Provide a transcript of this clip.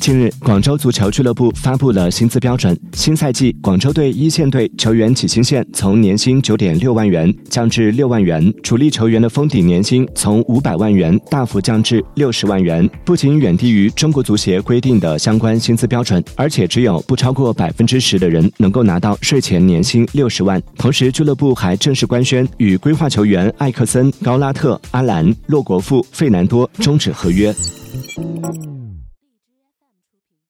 近日广州足球俱乐部发布了薪资标准新赛季广州队一线队球员起薪线从年薪九点六万元降至六万元主力球员的封顶年薪从五百万元大幅降至六十万元不仅远低于中国足协规定的相关薪资标准而且只有不超过百分之十的人能够拿到税前年薪六十万同时俱乐部还正式官宣与规划球员艾克森高拉特阿兰洛国富费南多终止合约。